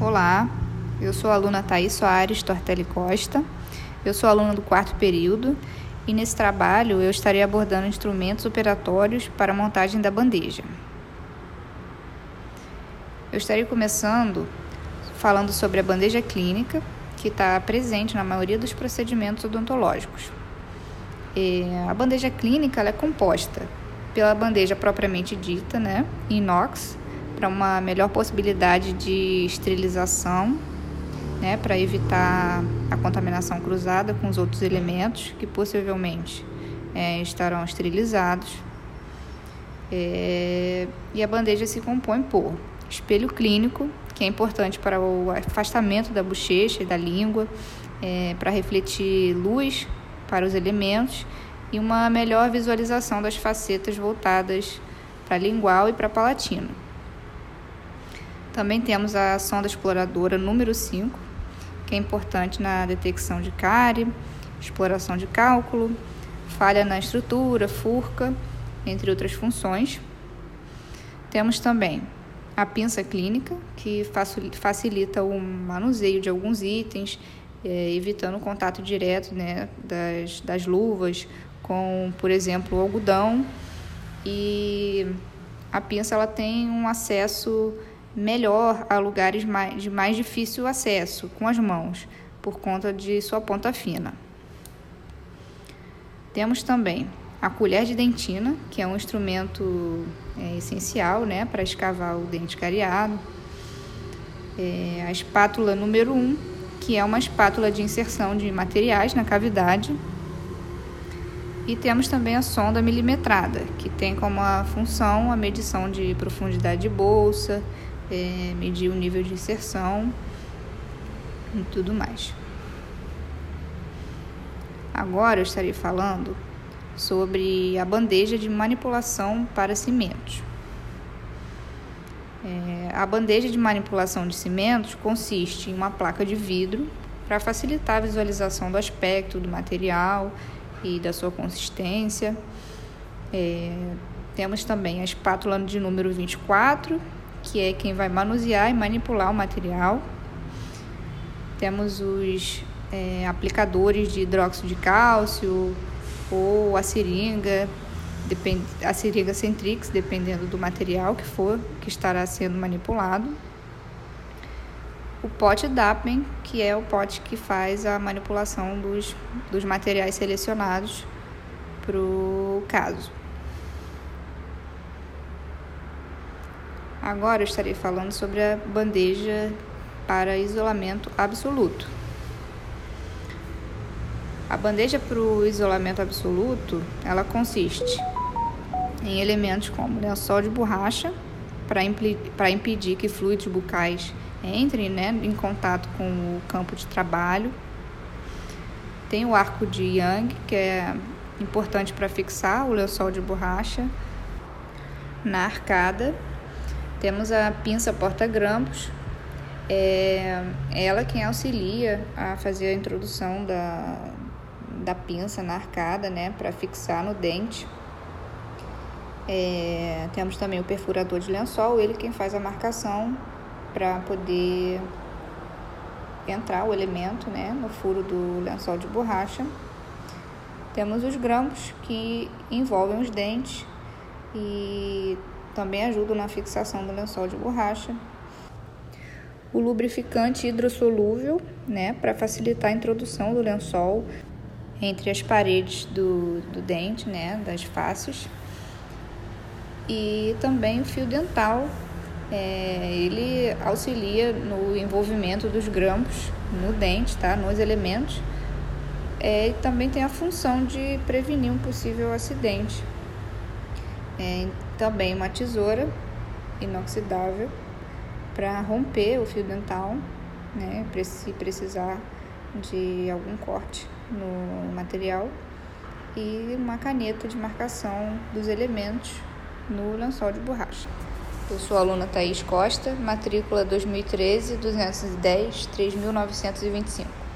Olá, eu sou a aluna Thaís Soares Tortelli Costa, eu sou aluna do quarto período e nesse trabalho eu estarei abordando instrumentos operatórios para a montagem da bandeja. Eu estarei começando falando sobre a bandeja clínica, que está presente na maioria dos procedimentos odontológicos. E a bandeja clínica é composta pela bandeja propriamente dita, né, inox, para uma melhor possibilidade de esterilização, né, para evitar a contaminação cruzada com os outros elementos que possivelmente é, estarão esterilizados. É, e a bandeja se compõe por espelho clínico, que é importante para o afastamento da bochecha e da língua, é, para refletir luz para os elementos e uma melhor visualização das facetas voltadas para lingual e para palatina. Também temos a sonda exploradora número 5, que é importante na detecção de cárie, exploração de cálculo, falha na estrutura, furca, entre outras funções. Temos também a pinça clínica, que facilita o manuseio de alguns itens, é, evitando o contato direto né, das, das luvas com, por exemplo, o algodão. E a pinça ela tem um acesso melhor a lugares mais, de mais difícil acesso com as mãos, por conta de sua ponta fina. Temos também a colher de dentina, que é um instrumento é, essencial né, para escavar o dente cariado. É, a espátula número 1, um, que é uma espátula de inserção de materiais na cavidade e temos também a sonda milimetrada, que tem como função a medição de profundidade de bolsa, é, medir o nível de inserção e tudo mais. Agora eu estarei falando sobre a bandeja de manipulação para cimentos. É, a bandeja de manipulação de cimentos consiste em uma placa de vidro para facilitar a visualização do aspecto do material e da sua consistência. É, temos também a espátula de número 24, que é quem vai manusear e manipular o material. Temos os é, aplicadores de hidróxido de cálcio ou a seringa, depend, a seringa Centrix, dependendo do material que for que estará sendo manipulado o pote DAPMEN, que é o pote que faz a manipulação dos, dos materiais selecionados para o caso. Agora eu estarei falando sobre a bandeja para isolamento absoluto. A bandeja para o isolamento absoluto, ela consiste em elementos como lençol de borracha para impedir que fluidos bucais entre né, em contato com o campo de trabalho. Tem o arco de Young, que é importante para fixar o lençol de borracha na arcada. Temos a pinça porta-grampos, é ela quem auxilia a fazer a introdução da, da pinça na arcada, né, para fixar no dente. É, temos também o perfurador de lençol, ele quem faz a marcação para poder entrar o elemento né, no furo do lençol de borracha. Temos os grampos que envolvem os dentes e também ajudam na fixação do lençol de borracha. O lubrificante hidrossolúvel, né, para facilitar a introdução do lençol entre as paredes do, do dente, né, das faces. E também o fio dental é, ele auxilia no envolvimento dos grampos no dente, tá? nos elementos. É, e também tem a função de prevenir um possível acidente. É, também uma tesoura inoxidável para romper o fio dental, né, se precisar de algum corte no material, e uma caneta de marcação dos elementos no lençol de borracha. Eu sou a aluna Thaís Costa, matrícula 2013 210 3925.